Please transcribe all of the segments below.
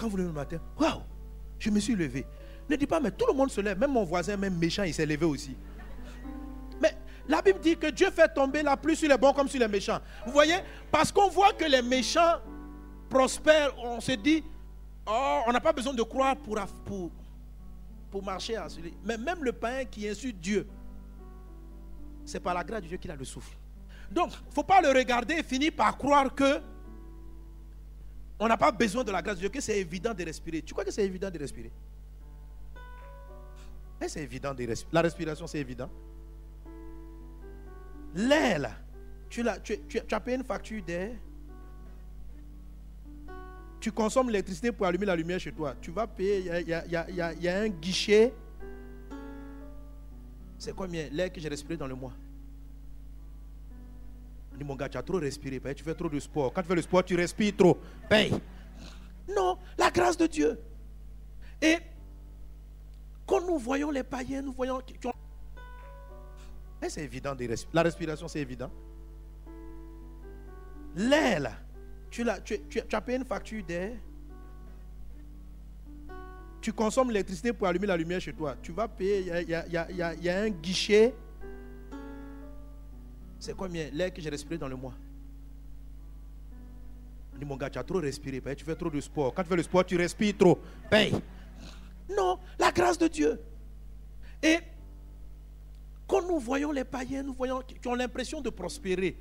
Quand vous levez le matin, waouh, je me suis levé. Ne dis pas, mais tout le monde se lève, même mon voisin, même méchant, il s'est levé aussi. Mais la Bible dit que Dieu fait tomber la pluie sur les bons comme sur les méchants. Vous voyez Parce qu'on voit que les méchants prospèrent, on se dit, oh, on n'a pas besoin de croire pour, pour, pour marcher à celui. Mais même le païen qui insulte Dieu, c'est par la grâce de Dieu qu'il a le souffle. Donc, il ne faut pas le regarder et finir par croire que on n'a pas besoin de la grâce de Dieu, que c'est évident de respirer. Tu crois que c'est évident de respirer? Mais c'est évident de respirer. La respiration, c'est évident. L'air, là, tu, tu, as payé une facture d'air. Tu consommes l'électricité pour allumer la lumière chez toi. Tu vas payer, il y a, un guichet. C'est combien? L'air que j'ai respiré dans le mois mon gars, tu as trop respiré. Tu fais trop de sport. Quand tu fais le sport, tu respires trop. Paye. Non, la grâce de Dieu. Et quand nous voyons les païens, nous voyons. Mais c'est évident. La respiration, c'est évident. L'air, là, tu, tu, tu, as payé une facture d'air. Tu consommes l'électricité pour allumer la lumière chez toi. Tu vas payer, il y a un guichet c'est combien l'air que j'ai respiré dans le mois? On dit, mon gars, tu as trop respiré. Tu fais trop de sport. Quand tu fais le sport, tu respires trop. Paye. Non, la grâce de Dieu. Et quand nous voyons les païens, nous voyons qui ont l'impression de prospérer,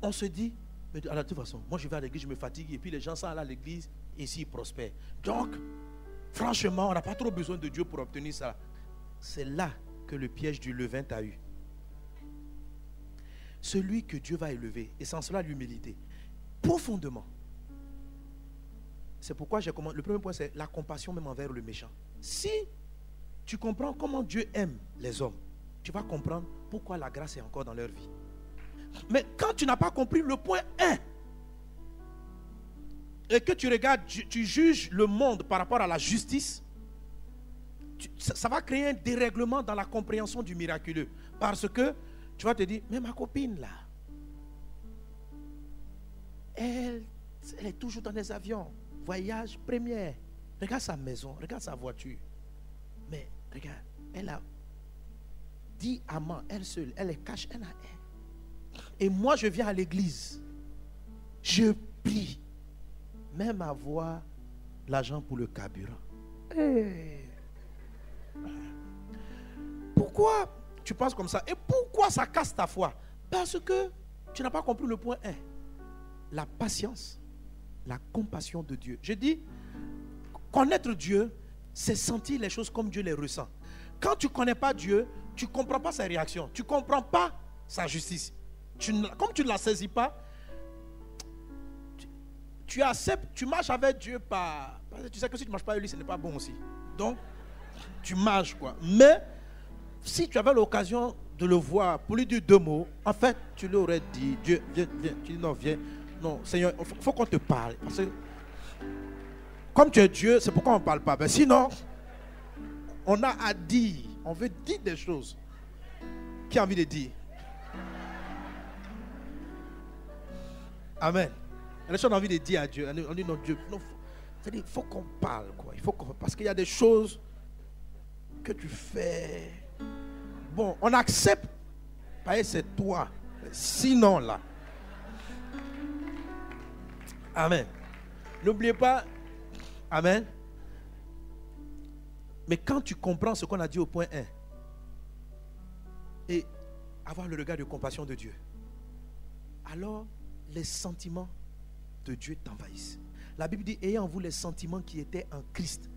on se dit, mais de toute façon, moi je vais à l'église, je me fatigue, et puis les gens sont à l'église, et ici ils prospèrent. Donc, franchement, on n'a pas trop besoin de Dieu pour obtenir ça. C'est là que le piège du levain t'a eu celui que Dieu va élever. Et sans cela l'humilité. Profondément. C'est pourquoi j'ai commencé. Le premier point, c'est la compassion même envers le méchant. Si tu comprends comment Dieu aime les hommes, tu vas comprendre pourquoi la grâce est encore dans leur vie. Mais quand tu n'as pas compris le point 1, et que tu regardes, tu, juges le monde par rapport à la justice, ça va créer un dérèglement dans la compréhension du miraculeux. Parce que tu vas te dire, mais ma copine là, elle, elle est toujours dans les avions, voyage première. Regarde sa maison, regarde sa voiture. Mais regarde, elle a 10 amants, elle seule, elle est cache, elle a un. Et moi, je viens à l'église. Je prie. Même avoir l'argent pour le carburant. Pourquoi tu penses comme ça. Et pourquoi ça casse ta foi? Parce que tu n'as pas compris le point 1. La patience, la compassion de Dieu. Je dis, connaître Dieu, c'est sentir les choses comme Dieu les ressent. Quand tu ne connais pas Dieu, tu ne comprends pas sa réaction. Tu ne comprends pas sa justice. Tu, comme tu ne la saisis pas, tu, acceptes, tu marches avec Dieu par... tu sais que si tu ne marches pas avec lui, ce n'est pas bon aussi. Donc, tu marches quoi. Mais si tu avais l'occasion de le voir, pour lui dire deux mots, en fait, tu lui aurais dit, Dieu, viens, viens. Tu dis non, viens. Non, Seigneur, il faut, qu'on te parle. Parce que, comme tu es Dieu, c'est pourquoi on ne parle pas. Sinon, on a à dire. On veut dire des choses. Qui a envie de dire? Amen. Les gens ont envie de dire à Dieu. On dit non, Dieu. il faut qu'on parle. Quoi. Il faut parce qu'il y a des choses que tu fais Bon, on accepte. c'est toi. Sinon, là. Amen. N'oubliez pas. Amen. Mais quand tu comprends ce qu'on a dit au point 1, et avoir le regard de compassion de Dieu, alors les sentiments de Dieu t'envahissent. La Bible dit, ayant en vous les sentiments qui étaient en Christ,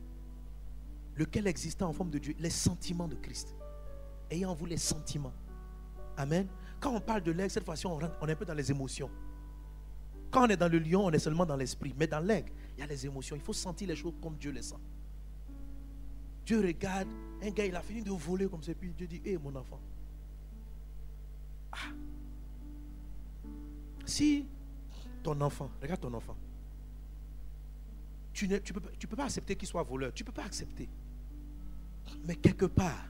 lequel existait en forme de Dieu, les sentiments de Christ ayant en vous les sentiments. Amen. Quand on parle de l'aigle, cette fois-ci, on, est un peu dans les émotions. Quand on est dans le lion, on est seulement dans l'esprit. Mais dans l'aigle, il y a les émotions. Il faut sentir les choses comme Dieu les sent. Dieu regarde, un gars, il a fini de voler comme ça, puis Dieu dit, hé mon enfant. Ah. Si ton enfant, regarde ton enfant, tu ne tu peux, tu peux pas accepter qu'il soit voleur. Tu ne peux pas accepter. Mais quelque part,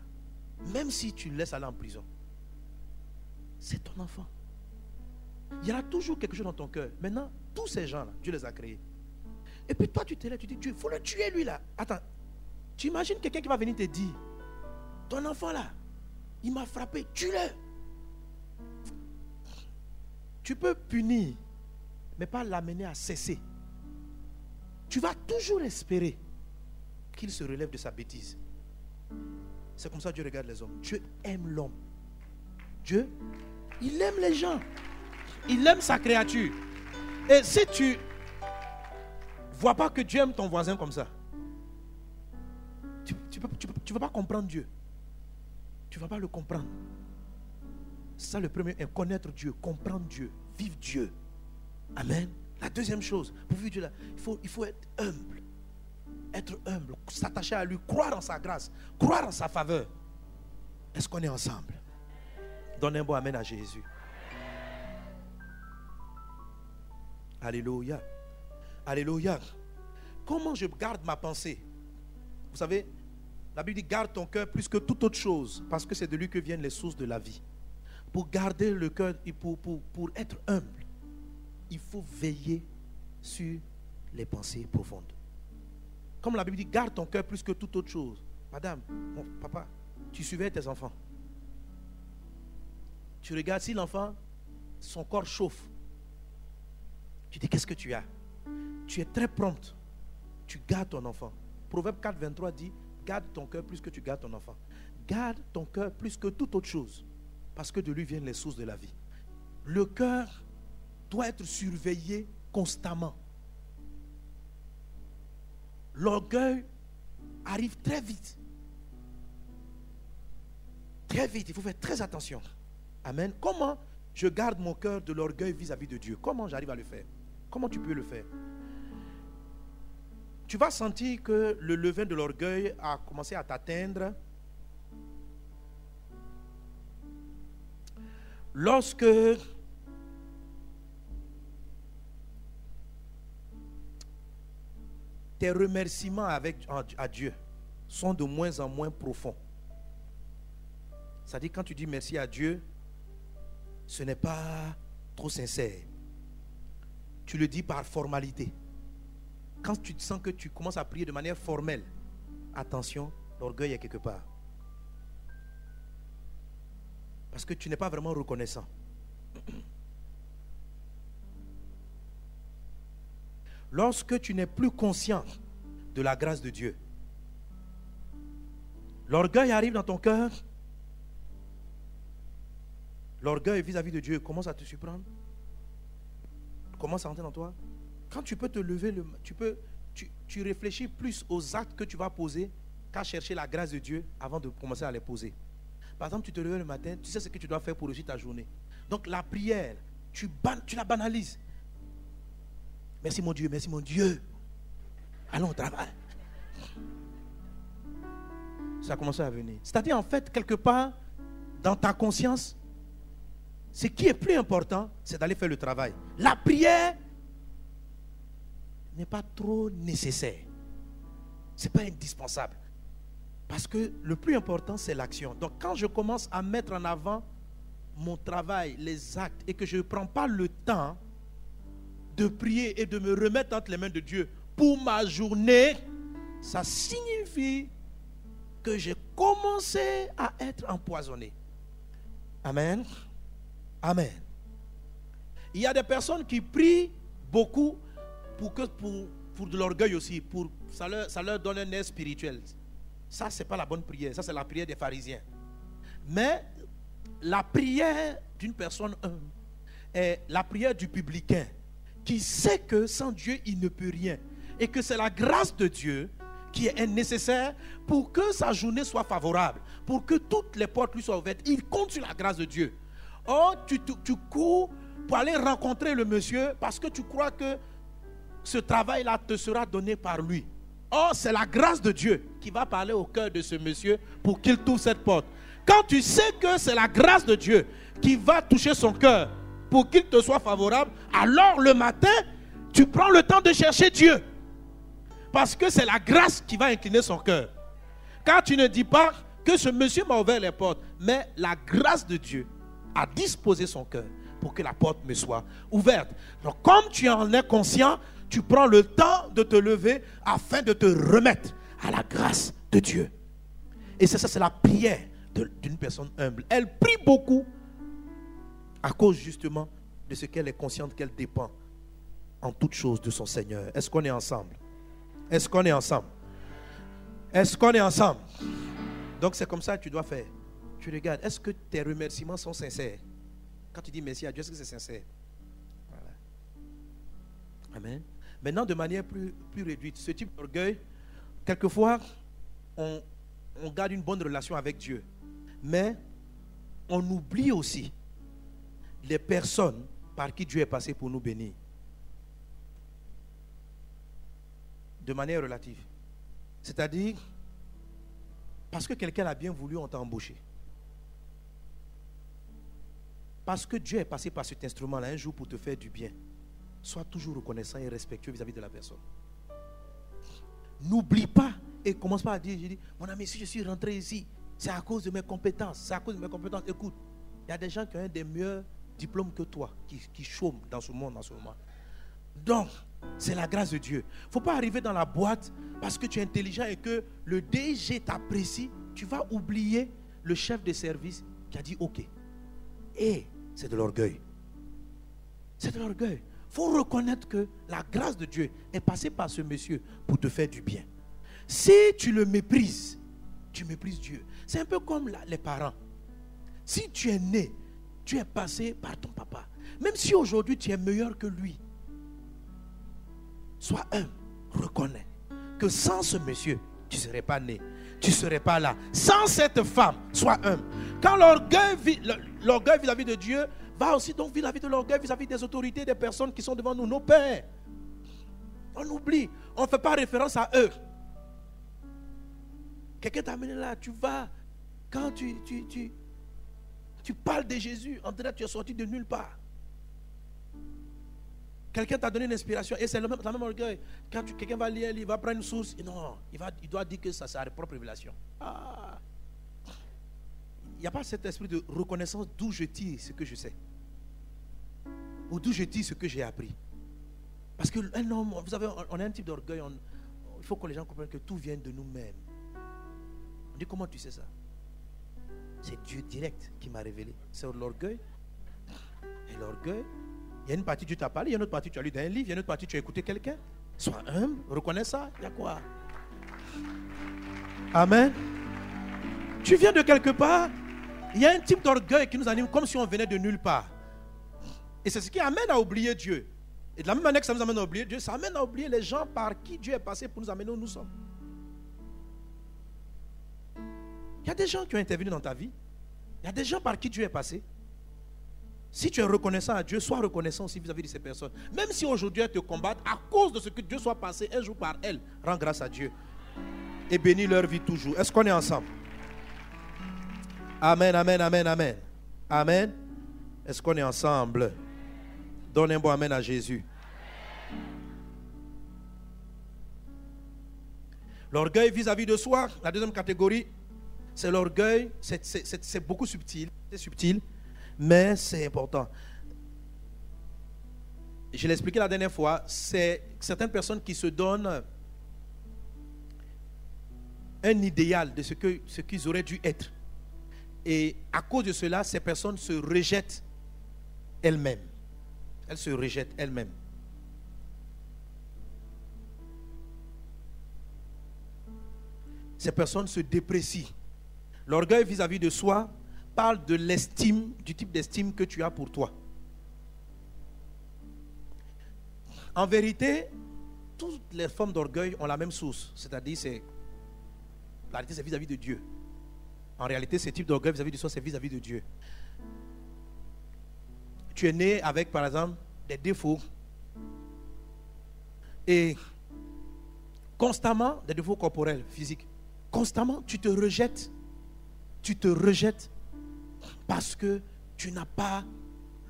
même si tu le laisses aller en prison, c'est ton enfant. Il y aura toujours quelque chose dans ton cœur. Maintenant, tous ces gens-là, Dieu les a créés. Et puis toi, tu te lèves, tu dis, Dieu, il faut le tuer lui là. Attends, tu imagines quelqu'un qui va venir te dire, ton enfant là, il m'a frappé, tue-le. Tu peux punir, mais pas l'amener à cesser. Tu vas toujours espérer qu'il se relève de sa bêtise. C'est comme ça que Dieu regarde les hommes. Dieu aime l'homme. Dieu, il aime les gens. Il aime sa créature. Et si tu vois pas que Dieu aime ton voisin comme ça, tu ne vas pas comprendre Dieu. Tu ne vas pas le comprendre. Ça le premier, connaître Dieu, comprendre Dieu, vivre Dieu. Amen. La deuxième chose, pour vivre Dieu, là, il, faut, il faut être humble. Être humble, s'attacher à lui, croire en sa grâce, croire en sa faveur. Est-ce qu'on est ensemble? Donne un bon Amen à Jésus. Alléluia. Alléluia. Comment je garde ma pensée? Vous savez, la Bible dit garde ton cœur plus que toute autre chose, parce que c'est de lui que viennent les sources de la vie. Pour garder le cœur et pour être humble, il faut veiller sur les pensées profondes. Comme la Bible dit, garde ton cœur plus que toute autre chose. Madame, mon papa, tu suivais tes enfants. Tu regardes si l'enfant, son corps chauffe. Tu dis, qu'est-ce que tu as? Tu es très prompte. Tu gardes ton enfant. Proverbe 4, 23 dit, garde ton cœur plus que tu gardes ton enfant. Garde ton cœur plus que toute autre chose. Parce que de lui viennent les sources de la vie. Le cœur doit être surveillé constamment. L'orgueil arrive très vite. Très vite, il faut faire très attention. Amen. Comment je garde mon cœur de l'orgueil vis-à-vis de Dieu? Comment j'arrive à le faire? Comment tu peux le faire? Tu vas sentir que le levain de l'orgueil a commencé à t'atteindre lorsque tes remerciements avec, à Dieu sont de moins en moins profonds. C'est-à-dire quand tu dis merci à Dieu, ce n'est pas trop sincère. Tu le dis par formalité. Quand tu sens que tu commences à prier de manière formelle, attention, l'orgueil est quelque part. Parce que tu n'es pas vraiment reconnaissant. Lorsque tu n'es plus conscient de la grâce de Dieu, l'orgueil arrive dans ton cœur. L'orgueil vis-à-vis de Dieu commence à te surprendre. Commence à entrer dans toi. Quand tu peux te lever, tu, peux, tu, réfléchis plus aux actes que tu vas poser qu'à chercher la grâce de Dieu avant de commencer à les poser. Par exemple, tu te lèves le matin, tu sais ce que tu dois faire pour réussir ta journée. Donc la prière, tu la banalises. Merci mon Dieu, merci mon Dieu. Allons au travail. Ça a commencé à venir. C'est-à-dire, en fait, quelque part, dans ta conscience, ce qui est plus important, c'est d'aller faire le travail. La prière n'est pas trop nécessaire. Ce n'est pas indispensable. Parce que le plus important, c'est l'action. Donc quand je commence à mettre en avant mon travail, les actes, et que je ne prends pas le temps de prier et de me remettre entre les mains de Dieu pour ma journée, ça signifie que j'ai commencé à être empoisonné. Amen. Amen. Il y a des personnes qui prient beaucoup pour, que, pour, pour de l'orgueil aussi, pour, ça, leur, ça leur donne un air spirituel. Ça, ce n'est pas la bonne prière, ça c'est la prière des pharisiens. Mais la prière d'une personne est la prière du publicain qui sait que sans Dieu, il ne peut rien. Et que c'est la grâce de Dieu qui est nécessaire pour que sa journée soit favorable, pour que toutes les portes lui soient ouvertes. Il compte sur la grâce de Dieu. Or, tu, tu, cours pour aller rencontrer le monsieur parce que tu crois que ce travail-là te sera donné par lui. Or, c'est la grâce de Dieu qui va parler au cœur de ce monsieur pour qu'il trouve cette porte. Quand tu sais que c'est la grâce de Dieu qui va toucher son cœur pour qu'il te soit favorable, alors le matin, tu prends le temps de chercher Dieu. Parce que c'est la grâce qui va incliner son cœur. Car tu ne dis pas que ce monsieur m'a ouvert les portes, mais la grâce de Dieu a disposé son cœur pour que la porte me soit ouverte. Donc comme tu en es conscient, tu prends le temps de te lever afin de te remettre à la grâce de Dieu. Et c'est ça, c'est la prière d'une personne humble. Elle prie beaucoup à cause justement de ce qu'elle est consciente qu'elle dépend en toute chose de son Seigneur. Est-ce qu'on est ensemble? Est-ce qu'on est ensemble? Est-ce qu'on est ensemble? Donc c'est comme ça que tu dois faire. Tu regardes, est-ce que tes remerciements sont sincères? Quand tu dis merci à Dieu, est-ce que c'est sincère? Voilà. Amen. Maintenant, de manière plus, plus réduite, ce type d'orgueil, quelquefois, on, on garde une bonne relation avec Dieu. Mais on oublie aussi les personnes par qui Dieu est passé pour nous bénir. De manière relative. C'est-à-dire, parce que quelqu'un a bien voulu, on t'a embauché. Parce que Dieu est passé par cet instrument-là un jour pour te faire du bien. Sois toujours reconnaissant et respectueux vis-à-vis de la personne. N'oublie pas et commence pas à dire, je dis, mon ami, si je suis rentré ici, c'est à cause de mes compétences. C'est à cause de mes compétences. Écoute, il y a des gens qui ont des meilleurs diplômes que toi, qui, chôment dans ce monde en ce moment. Donc, c'est la grâce de Dieu. Il ne faut pas arriver dans la boîte parce que tu es intelligent et que le DG t'apprécie. Tu vas oublier le chef de service qui a dit OK. Et c'est de l'orgueil. C'est de l'orgueil. Il faut reconnaître que la grâce de Dieu est passée par ce monsieur pour te faire du bien. Si tu le méprises, tu méprises Dieu. C'est un peu comme les parents. Si tu es né, tu es passé par ton papa. Même si aujourd'hui tu es meilleur que lui, sois un, reconnais que sans ce monsieur, tu ne serais pas né. Tu ne serais pas là. Sans cette femme, sois un. Quand l'orgueil vis-à-vis de Dieu va aussi donc vis-à-vis de l'orgueil vis-à-vis des autorités, des personnes qui sont devant nous, nos pères. On oublie, on ne fait pas référence à eux. Quelqu'un t'a amené là, tu vas, quand tu, tu, tu, tu parles de Jésus, en fait, tu es sorti de nulle part. Quelqu'un t'a donné une inspiration et c'est le même, orgueil. Quand quelqu'un va lire, il va prendre une source, non, il, va, doit dire que ça, c'est sa propre révélation. Ah. Il n'y a pas cet esprit de reconnaissance d'où je tire ce que je sais. Ou d'où je tire ce que j'ai appris. Parce que un homme, vous savez, on a un type d'orgueil. Il faut que les gens comprennent que tout vient de nous-mêmes. On dit comment tu sais ça? C'est Dieu direct qui m'a révélé. C'est l'orgueil. Et l'orgueil, il y a une partie tu t'as parlé, il y a une autre partie tu as lu dans un livre, il y a une autre partie tu as écouté quelqu'un. Sois humble, reconnais ça. Il y a quoi? Amen. Tu viens de quelque part. Il y a un type d'orgueil qui nous anime comme si on venait de nulle part. Et c'est ce qui amène à oublier Dieu. Et de la même manière que ça nous amène à oublier Dieu, ça amène à oublier les gens par qui Dieu est passé pour nous amener où nous sommes. Y a des gens qui ont intervenu dans ta vie. Il y a des gens par qui Dieu est passé. Si tu es reconnaissant à Dieu, sois reconnaissant aussi vis-à-vis de ces personnes. Même si aujourd'hui elles te combattent, à cause de ce que Dieu soit passé un jour par elles, rends grâce à Dieu. Et bénis leur vie toujours. Est-ce qu'on est ensemble? Amen, amen, amen, amen. Amen. Est-ce qu'on est ensemble? Donne un bon amen à Jésus. L'orgueil vis-à-vis de soi, la deuxième catégorie, c'est l'orgueil, c'est beaucoup subtil, c'est subtil, mais c'est important. Je l'ai expliqué la dernière fois, c'est certaines personnes qui se donnent un idéal de ce ce qu'ils auraient dû être. Et à cause de cela, ces personnes se rejettent elles-mêmes. Elles se rejettent elles-mêmes. Ces personnes se déprécient. L'orgueil vis-à-vis de soi parle de l'estime, du type d'estime que tu as pour toi. En vérité, toutes les formes d'orgueil ont la même source, c'est-à-dire c'est la réalité c'est vis-à-vis de Dieu. En réalité, ce type d'orgueil vis-à-vis de soi, c'est vis-à-vis de Dieu. Tu es né avec, par exemple, des défauts. Et constamment, des défauts corporels, physiques. Constamment, tu te rejettes tu te rejettes parce que tu n'as pas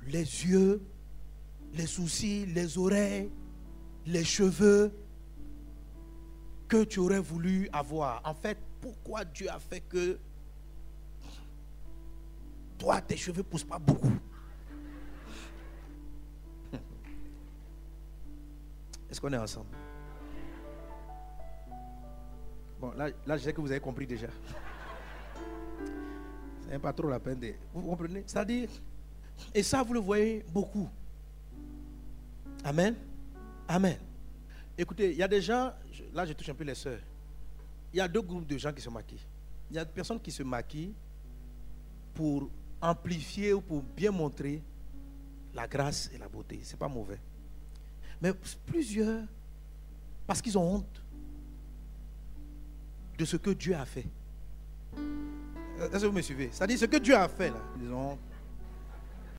les yeux, les soucis, les oreilles, les cheveux que tu aurais voulu avoir. En fait, pourquoi Dieu a fait que toi, tes cheveux ne poussent pas beaucoup? Puisqu'on est ensemble? Bon, là, là, je sais que vous avez compris déjà. Pas trop la peine de. Vous comprenez? C'est-à-dire, et ça, vous le voyez beaucoup. Amen? Amen. Écoutez, il y a des gens, là je touche un peu les sœurs. Il y a deux groupes de gens qui se maquillent. Il y a des personnes qui se maquillent pour amplifier ou pour bien montrer la grâce et la beauté. Ce n'est pas mauvais. Mais plusieurs, parce qu'ils ont honte de ce que Dieu a fait. Est-ce que vous me suivez? C'est-à-dire ce que Dieu a fait là. Honte.